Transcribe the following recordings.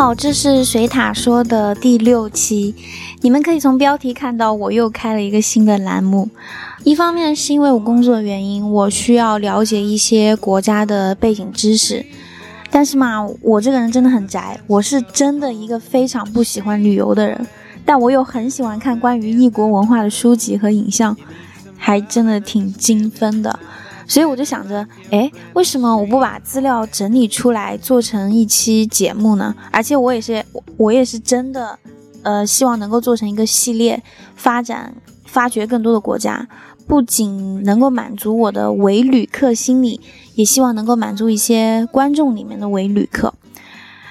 好，这是水塔说的第六期。你们可以从标题看到，我又开了一个新的栏目。一方面是因为我工作的原因，我需要了解一些国家的背景知识。但是嘛，我这个人真的很宅，我是真的一个非常不喜欢旅游的人。但我又很喜欢看关于异国文化的书籍和影像，还真的挺精分的。所以我就想着，哎，为什么我不把资料整理出来做成一期节目呢？而且我也是，我也是真的，呃，希望能够做成一个系列，发展、发掘更多的国家，不仅能够满足我的伪旅客心理，也希望能够满足一些观众里面的伪旅客。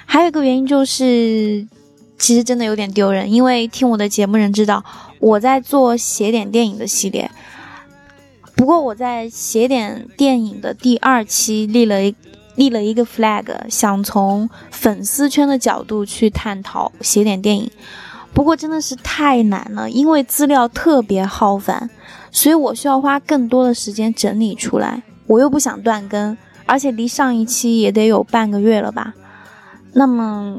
还有一个原因就是，其实真的有点丢人，因为听我的节目人知道我在做写点电影的系列。不过我在写点电影的第二期立了一立了一个 flag，想从粉丝圈的角度去探讨写点电影。不过真的是太难了，因为资料特别浩繁，所以我需要花更多的时间整理出来。我又不想断更，而且离上一期也得有半个月了吧。那么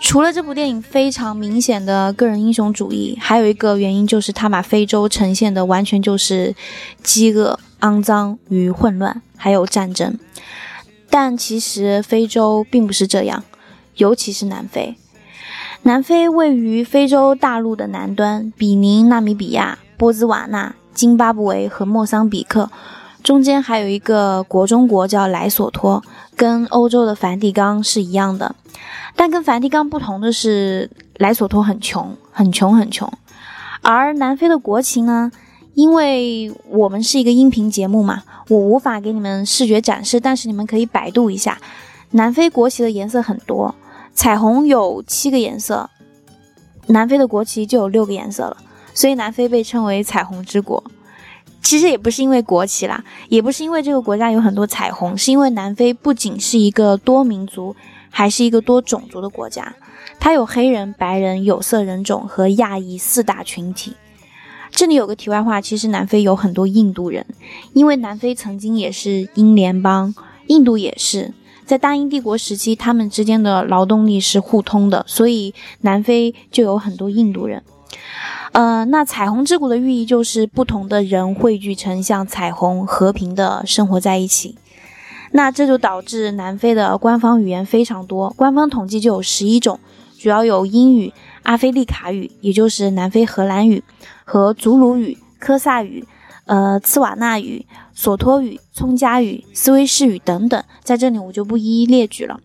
除了这部电影非常明显的个人英雄主义，还有一个原因就是他把非洲呈现的完全就是饥饿。肮脏与混乱，还有战争，但其实非洲并不是这样，尤其是南非。南非位于非洲大陆的南端，比邻、纳米比亚、波兹瓦纳、津巴布韦和莫桑比克，中间还有一个国中国叫莱索托，跟欧洲的梵蒂冈是一样的。但跟梵蒂冈不同的是，莱索托很穷，很穷，很穷。而南非的国旗呢？因为我们是一个音频节目嘛，我无法给你们视觉展示，但是你们可以百度一下。南非国旗的颜色很多，彩虹有七个颜色，南非的国旗就有六个颜色了，所以南非被称为彩虹之国。其实也不是因为国旗啦，也不是因为这个国家有很多彩虹，是因为南非不仅是一个多民族，还是一个多种族的国家，它有黑人、白人、有色人种和亚裔四大群体。这里有个题外话，其实南非有很多印度人，因为南非曾经也是英联邦，印度也是在大英帝国时期，他们之间的劳动力是互通的，所以南非就有很多印度人。呃，那彩虹之谷的寓意就是不同的人汇聚成像彩虹，和平的生活在一起。那这就导致南非的官方语言非常多，官方统计就有十一种，主要有英语、阿非利卡语，也就是南非荷兰语。和祖鲁语、科萨语、呃茨瓦纳语、索托语、葱加语、斯威士语等等，在这里我就不一一列举了。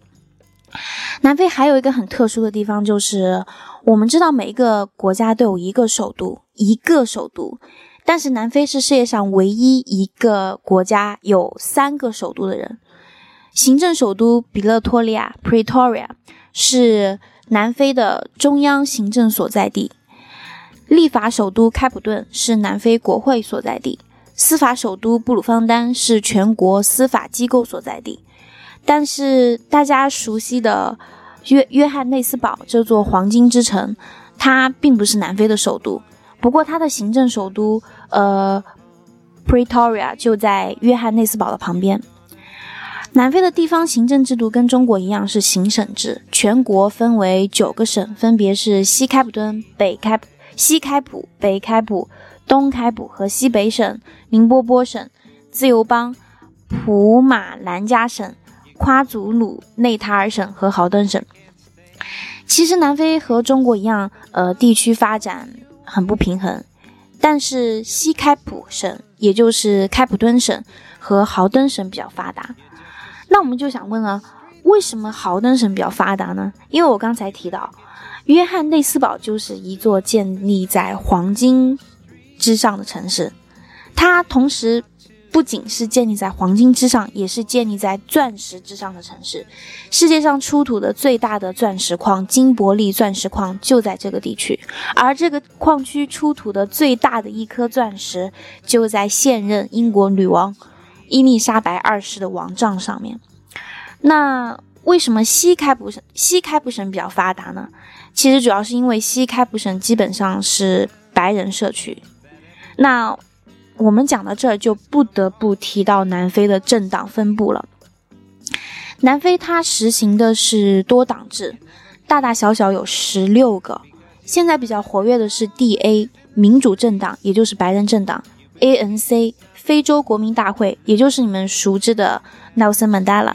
南非还有一个很特殊的地方，就是我们知道每一个国家都有一个首都，一个首都，但是南非是世界上唯一一个国家有三个首都的人。行政首都比勒托利亚 （Pretoria） 是南非的中央行政所在地。立法首都开普敦是南非国会所在地，司法首都布鲁方丹是全国司法机构所在地。但是大家熟悉的约约翰内斯堡这座黄金之城，它并不是南非的首都。不过它的行政首都呃 Pretoria 就在约翰内斯堡的旁边。南非的地方行政制度跟中国一样是行省制，全国分为九个省，分别是西开普敦、北开。西开普、北开普、东开普和西北省、宁波波省、自由邦、普马兰加省、夸祖鲁内塔尔省和豪登省。其实南非和中国一样，呃，地区发展很不平衡。但是西开普省，也就是开普敦省和豪登省比较发达。那我们就想问了，为什么豪登省比较发达呢？因为我刚才提到。约翰内斯堡就是一座建立在黄金之上的城市，它同时不仅是建立在黄金之上，也是建立在钻石之上的城市。世界上出土的最大的钻石矿——金伯利钻石矿就在这个地区，而这个矿区出土的最大的一颗钻石就在现任英国女王伊丽莎白二世的王杖上面。那为什么西开普省西开普省比较发达呢？其实主要是因为西开普省基本上是白人社区。那我们讲到这儿，就不得不提到南非的政党分布了。南非它实行的是多党制，大大小小有十六个。现在比较活跃的是 DA 民主政党，也就是白人政党；ANC 非洲国民大会，也就是你们熟知的 Nelson Mandela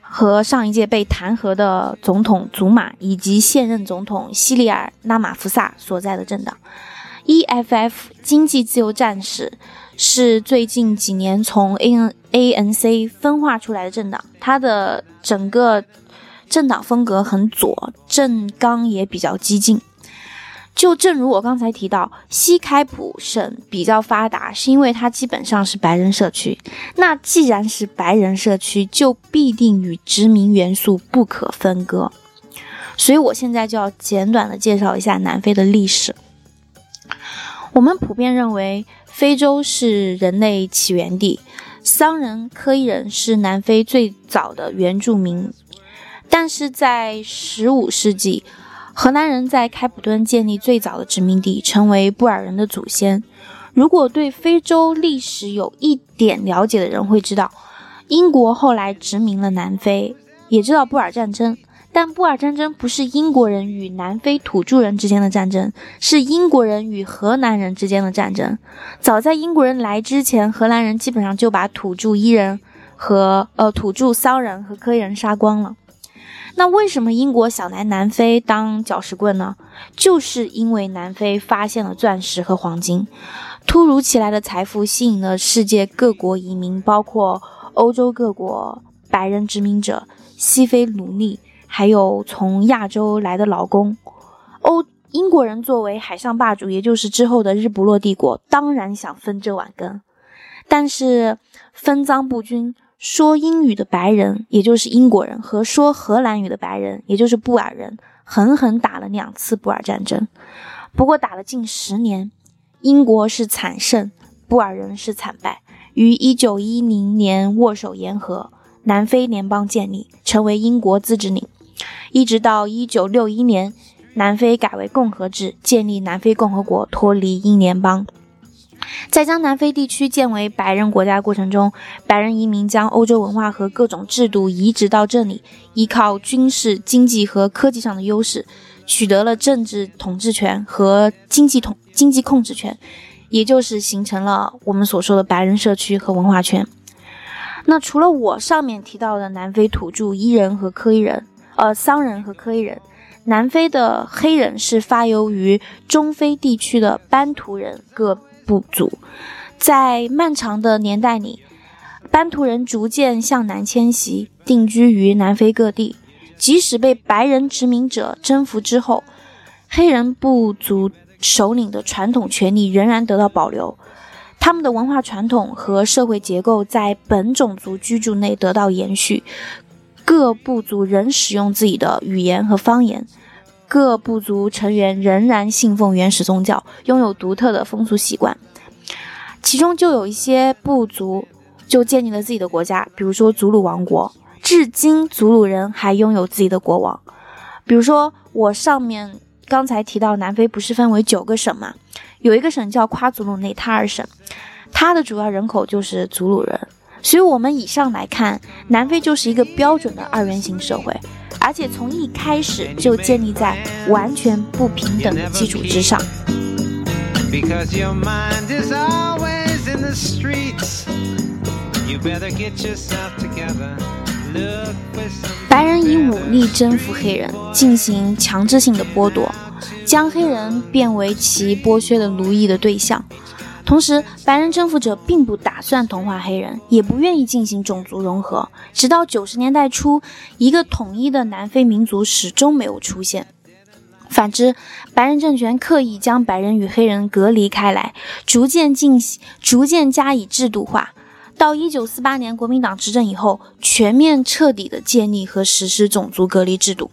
和上一届被弹劾的总统祖马，以及现任总统西里尔拉马福萨所在的政党。EFF 经济自由战士是最近几年从 A N A N C 分化出来的政党，它的整个政党风格很左，政纲也比较激进。就正如我刚才提到，西开普省比较发达，是因为它基本上是白人社区。那既然是白人社区，就必定与殖民元素不可分割。所以我现在就要简短的介绍一下南非的历史。我们普遍认为，非洲是人类起源地，桑人、科伊人是南非最早的原住民。但是在十五世纪，荷兰人在开普敦建立最早的殖民地，成为布尔人的祖先。如果对非洲历史有一点了解的人会知道，英国后来殖民了南非，也知道布尔战争。但布尔战争不是英国人与南非土著人之间的战争，是英国人与荷兰人之间的战争。早在英国人来之前，荷兰人基本上就把土著伊人和呃土著骚人和科伊人杀光了。那为什么英国想来南非当搅屎棍呢？就是因为南非发现了钻石和黄金，突如其来的财富吸引了世界各国移民，包括欧洲各国白人殖民者、西非奴隶。还有从亚洲来的劳工，欧英国人作为海上霸主，也就是之后的日不落帝国，当然想分这碗羹。但是分赃不均，说英语的白人，也就是英国人，和说荷兰语的白人，也就是布尔人，狠狠打了两次布尔战争。不过打了近十年，英国是惨胜，布尔人是惨败，于一九一零年握手言和，南非联邦建立，成为英国自治领。一直到一九六一年，南非改为共和制，建立南非共和国，脱离英联邦。在将南非地区建为白人国家过程中，白人移民将欧洲文化和各种制度移植到这里，依靠军事、经济和科技上的优势，取得了政治统治权和经济统经济控制权，也就是形成了我们所说的白人社区和文化圈。那除了我上面提到的南非土著伊人和科伊人。呃，桑人和科伊人，南非的黑人是发由于中非地区的班图人各部族，在漫长的年代里，班图人逐渐向南迁徙，定居于南非各地。即使被白人殖民者征服之后，黑人部族首领的传统权利仍然得到保留，他们的文化传统和社会结构在本种族居住内得到延续。各部族仍使用自己的语言和方言，各部族成员仍然信奉原始宗教，拥有独特的风俗习惯。其中就有一些部族就建立了自己的国家，比如说祖鲁王国，至今祖鲁人还拥有自己的国王。比如说我上面刚才提到南非不是分为九个省吗？有一个省叫夸祖鲁内塔尔省，它的主要人口就是祖鲁人。所以，我们以上来看，南非就是一个标准的二元型社会，而且从一开始就建立在完全不平等的基础之上。白人以武力征服黑人，进行强制性的剥夺，将黑人变为其剥削的奴役的对象。同时，白人征服者并不打算同化黑人，也不愿意进行种族融合。直到九十年代初，一个统一的南非民族始终没有出现。反之，白人政权刻意将白人与黑人隔离开来，逐渐进行，逐渐加以制度化。到一九四八年国民党执政以后，全面彻底的建立和实施种族隔离制度。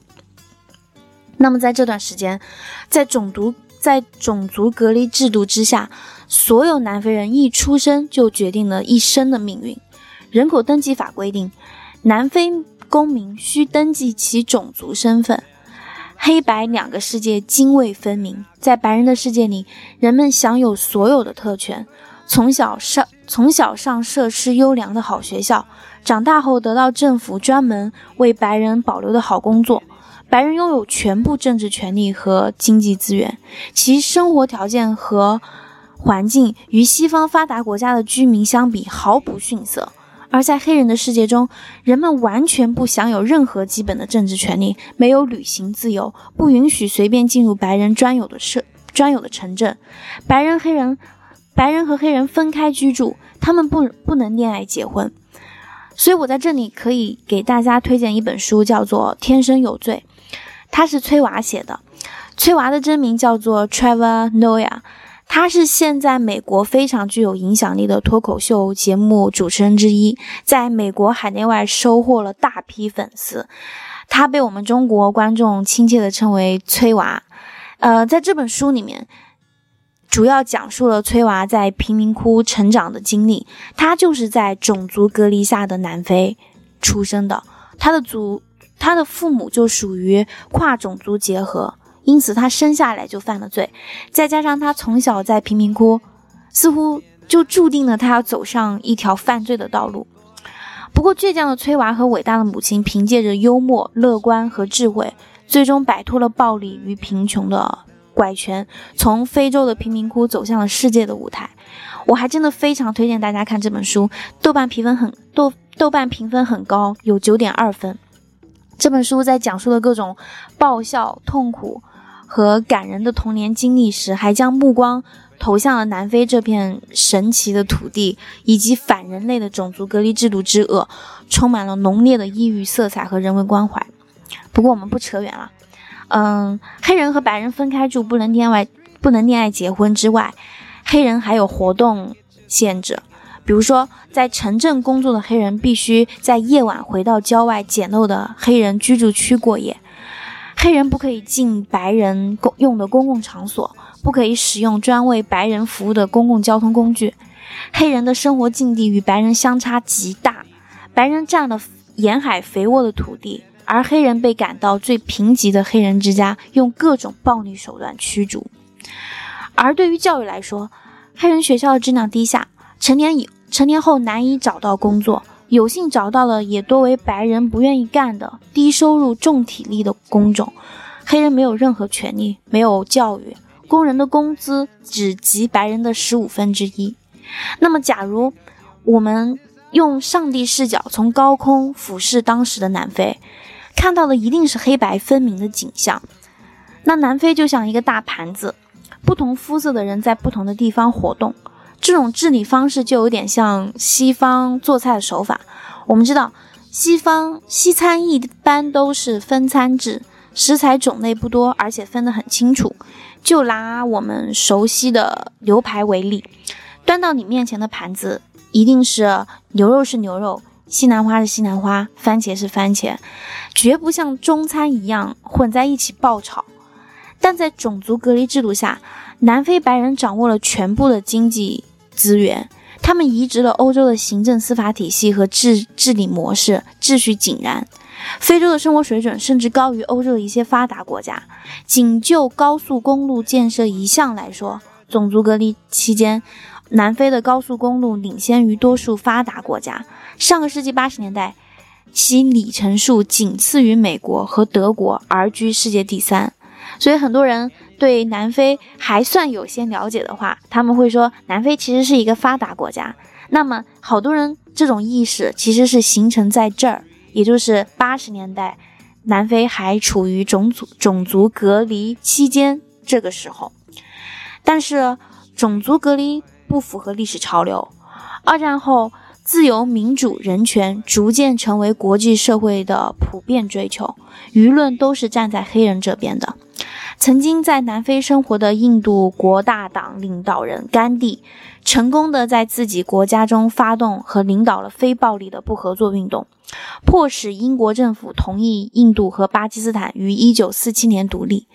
那么在这段时间，在种族在种族隔离制度之下，所有南非人一出生就决定了一生的命运。人口登记法规定，南非公民需登记其种族身份。黑白两个世界泾渭分明，在白人的世界里，人们享有所有的特权：从小上从小上设施优良的好学校，长大后得到政府专门为白人保留的好工作。白人拥有全部政治权利和经济资源，其生活条件和环境与西方发达国家的居民相比毫不逊色。而在黑人的世界中，人们完全不享有任何基本的政治权利，没有旅行自由，不允许随便进入白人专有的社、专有的城镇。白人、黑人、白人和黑人分开居住，他们不不能恋爱、结婚。所以我在这里可以给大家推荐一本书，叫做《天生有罪》，它是崔娃写的。崔娃的真名叫做 Trevor Noah。他是现在美国非常具有影响力的脱口秀节目主持人之一，在美国海内外收获了大批粉丝。他被我们中国观众亲切地称为“崔娃”。呃，在这本书里面，主要讲述了崔娃在贫民窟成长的经历。他就是在种族隔离下的南非出生的，他的祖，他的父母就属于跨种族结合。因此，他生下来就犯了罪，再加上他从小在贫民窟，似乎就注定了他要走上一条犯罪的道路。不过，倔强的崔娃和伟大的母亲凭借着幽默、乐观和智慧，最终摆脱了暴力与贫穷的拐圈，从非洲的贫民窟走向了世界的舞台。我还真的非常推荐大家看这本书，豆瓣评分很豆豆瓣评分很高，有九点二分。这本书在讲述了各种爆笑、痛苦。和感人的童年经历时，还将目光投向了南非这片神奇的土地，以及反人类的种族隔离制度之恶，充满了浓烈的异域色彩和人文关怀。不过我们不扯远了，嗯，黑人和白人分开住，不能恋爱，不能恋爱结婚之外，黑人还有活动限制，比如说在城镇工作的黑人必须在夜晚回到郊外简陋的黑人居住区过夜。黑人不可以进白人公用的公共场所，不可以使用专为白人服务的公共交通工具。黑人的生活境地与白人相差极大，白人占了沿海肥沃的土地，而黑人被赶到最贫瘠的黑人之家，用各种暴力手段驱逐。而对于教育来说，黑人学校的质量低下，成年以成年后难以找到工作。有幸找到了，也多为白人不愿意干的低收入、重体力的工种。黑人没有任何权利，没有教育，工人的工资只及白人的十五分之一。那么，假如我们用上帝视角从高空俯视当时的南非，看到的一定是黑白分明的景象。那南非就像一个大盘子，不同肤色的人在不同的地方活动。这种治理方式就有点像西方做菜的手法。我们知道，西方西餐一般都是分餐制，食材种类不多，而且分得很清楚。就拿我们熟悉的牛排为例，端到你面前的盘子一定是牛肉是牛肉，西兰花是西兰花，番茄是番茄，绝不像中餐一样混在一起爆炒。但在种族隔离制度下，南非白人掌握了全部的经济。资源，他们移植了欧洲的行政司法体系和治治理模式，秩序井然。非洲的生活水准甚至高于欧洲的一些发达国家。仅就高速公路建设一项来说，种族隔离期间，南非的高速公路领先于多数发达国家。上个世纪八十年代，其里程数仅次于美国和德国，而居世界第三。所以很多人。对南非还算有些了解的话，他们会说南非其实是一个发达国家。那么，好多人这种意识其实是形成在这儿，也就是八十年代，南非还处于种族种族隔离期间这个时候。但是，种族隔离不符合历史潮流。二战后，自由、民主、人权逐渐成为国际社会的普遍追求，舆论都是站在黑人这边的。曾经在南非生活的印度国大党领导人甘地，成功的在自己国家中发动和领导了非暴力的不合作运动，迫使英国政府同意印度和巴基斯坦于1947年独立。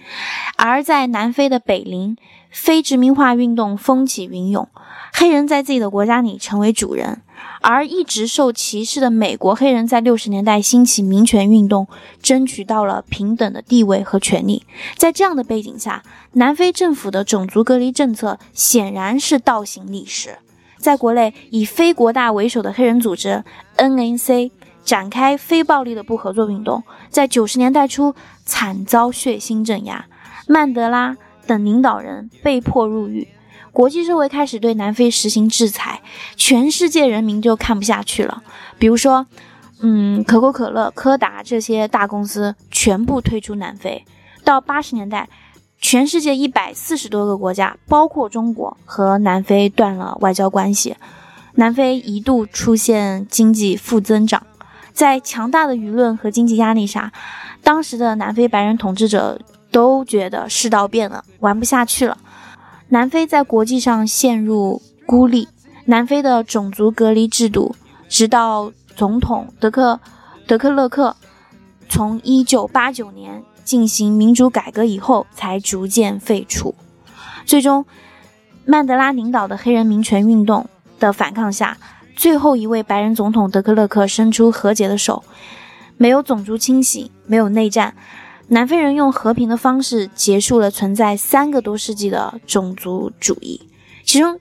而在南非的北邻，非殖民化运动风起云涌，黑人在自己的国家里成为主人。而一直受歧视的美国黑人，在六十年代兴起民权运动，争取到了平等的地位和权利。在这样的背景下，南非政府的种族隔离政策显然是倒行逆施。在国内，以非国大为首的黑人组织 NNC 展开非暴力的不合作运动，在九十年代初惨遭血腥镇压，曼德拉等领导人被迫入狱。国际社会开始对南非实行制裁，全世界人民就看不下去了。比如说，嗯，可口可乐、柯达这些大公司全部退出南非。到八十年代，全世界一百四十多个国家，包括中国，和南非断了外交关系。南非一度出现经济负增长。在强大的舆论和经济压力下，当时的南非白人统治者都觉得世道变了，玩不下去了。南非在国际上陷入孤立。南非的种族隔离制度，直到总统德克德克勒克从1989年进行民主改革以后，才逐渐废除。最终，曼德拉领导的黑人民权运动的反抗下，最后一位白人总统德克勒克伸出和解的手，没有种族清洗，没有内战。南非人用和平的方式结束了存在三个多世纪的种族主义。其中，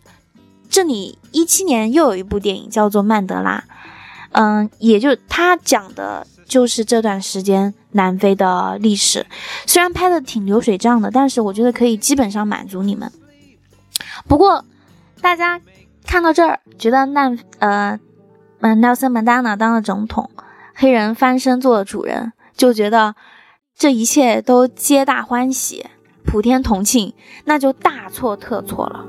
这里一七年又有一部电影叫做《曼德拉》，嗯，也就他讲的就是这段时间南非的历史。虽然拍的挺流水账的，但是我觉得可以基本上满足你们。不过，大家看到这儿，觉得那呃，嗯，Nelson Mandela 当了总统，黑人翻身做了主人，就觉得。这一切都皆大欢喜，普天同庆，那就大错特错了。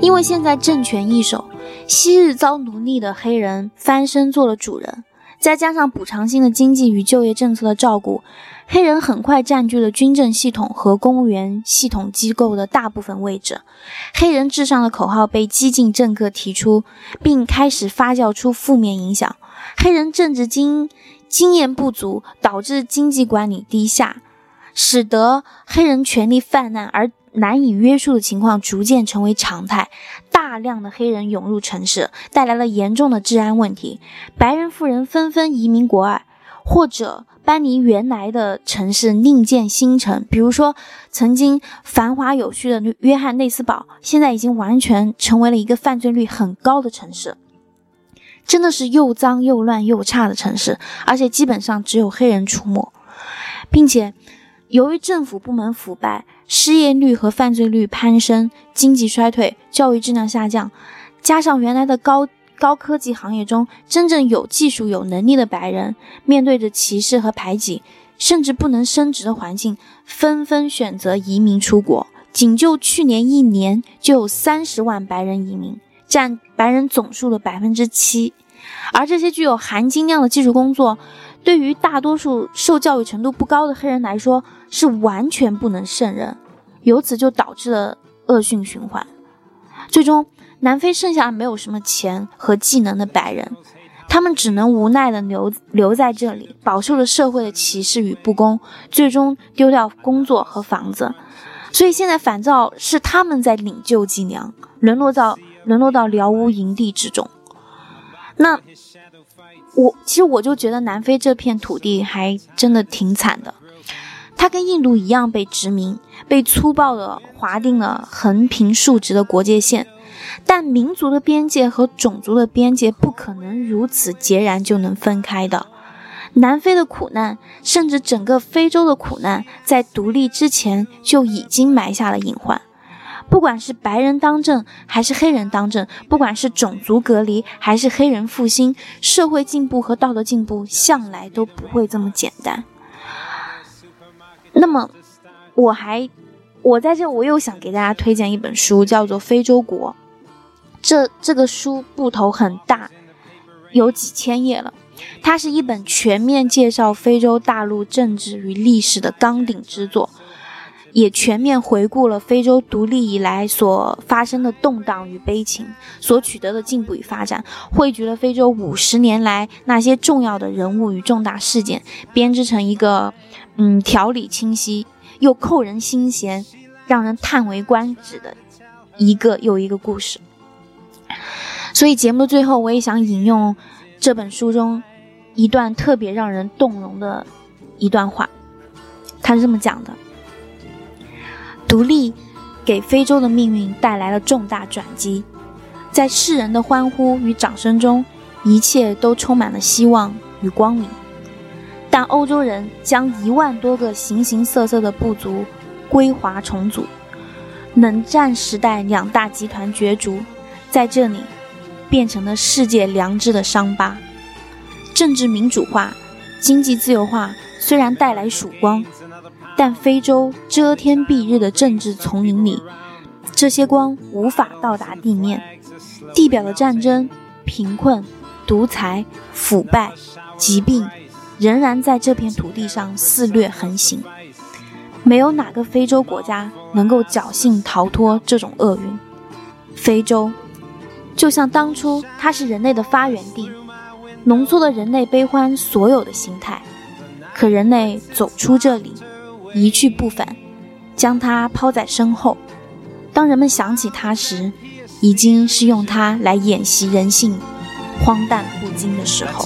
因为现在政权易手，昔日遭奴隶的黑人翻身做了主人，再加上补偿性的经济与就业政策的照顾。黑人很快占据了军政系统和公务员系统机构的大部分位置，黑人至上的口号被激进政客提出，并开始发酵出负面影响。黑人政治经经验不足，导致经济管理低下，使得黑人权力泛滥而难以约束的情况逐渐成为常态。大量的黑人涌入城市，带来了严重的治安问题，白人富人纷纷移民国外，或者。搬离原来的城市，另建新城。比如说，曾经繁华有序的约翰内斯堡，现在已经完全成为了一个犯罪率很高的城市，真的是又脏又乱又差的城市，而且基本上只有黑人出没，并且由于政府部门腐败，失业率和犯罪率攀升，经济衰退，教育质量下降，加上原来的高。高科技行业中，真正有技术、有能力的白人，面对着歧视和排挤，甚至不能升职的环境，纷纷选择移民出国。仅就去年一年，就有三十万白人移民，占白人总数的百分之七。而这些具有含金量的技术工作，对于大多数受教育程度不高的黑人来说，是完全不能胜任。由此就导致了恶性循环，最终。南非剩下没有什么钱和技能的白人，他们只能无奈地留留在这里，饱受了社会的歧视与不公，最终丢掉工作和房子。所以现在反造是他们在领救济粮，沦落到沦落到辽屋营地之中。那我其实我就觉得南非这片土地还真的挺惨的，它跟印度一样被殖民，被粗暴的划定了横平竖直的国界线。但民族的边界和种族的边界不可能如此截然就能分开的。南非的苦难，甚至整个非洲的苦难，在独立之前就已经埋下了隐患。不管是白人当政还是黑人当政，不管是种族隔离还是黑人复兴，社会进步和道德进步向来都不会这么简单。那么，我还，我在这我又想给大家推荐一本书，叫做《非洲国》。这这个书部头很大，有几千页了。它是一本全面介绍非洲大陆政治与历史的纲鼎之作，也全面回顾了非洲独立以来所发生的动荡与悲情，所取得的进步与发展，汇聚了非洲五十年来那些重要的人物与重大事件，编织成一个嗯条理清晰又扣人心弦、让人叹为观止的一个又一个故事。所以节目的最后，我也想引用。这本书中一段特别让人动容的一段话，他是这么讲的：独立给非洲的命运带来了重大转机，在世人的欢呼与掌声中，一切都充满了希望与光明。但欧洲人将一万多个形形色色的部族归华重组，冷战时代两大集团角逐，在这里。变成了世界良知的伤疤。政治民主化、经济自由化虽然带来曙光，但非洲遮天蔽日的政治丛林里，这些光无法到达地面。地表的战争、贫困、独裁、腐败、疾病，仍然在这片土地上肆虐横行。没有哪个非洲国家能够侥幸逃脱这种厄运。非洲。就像当初它是人类的发源地，浓缩了人类悲欢所有的心态。可人类走出这里，一去不返，将它抛在身后。当人们想起它时，已经是用它来演习人性荒诞不经的时候。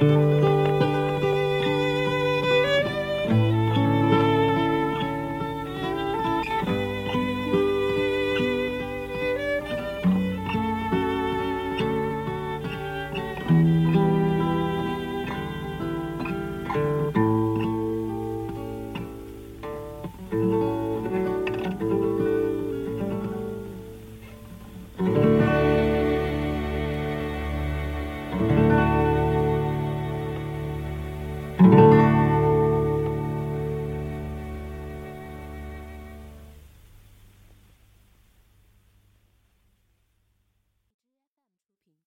Música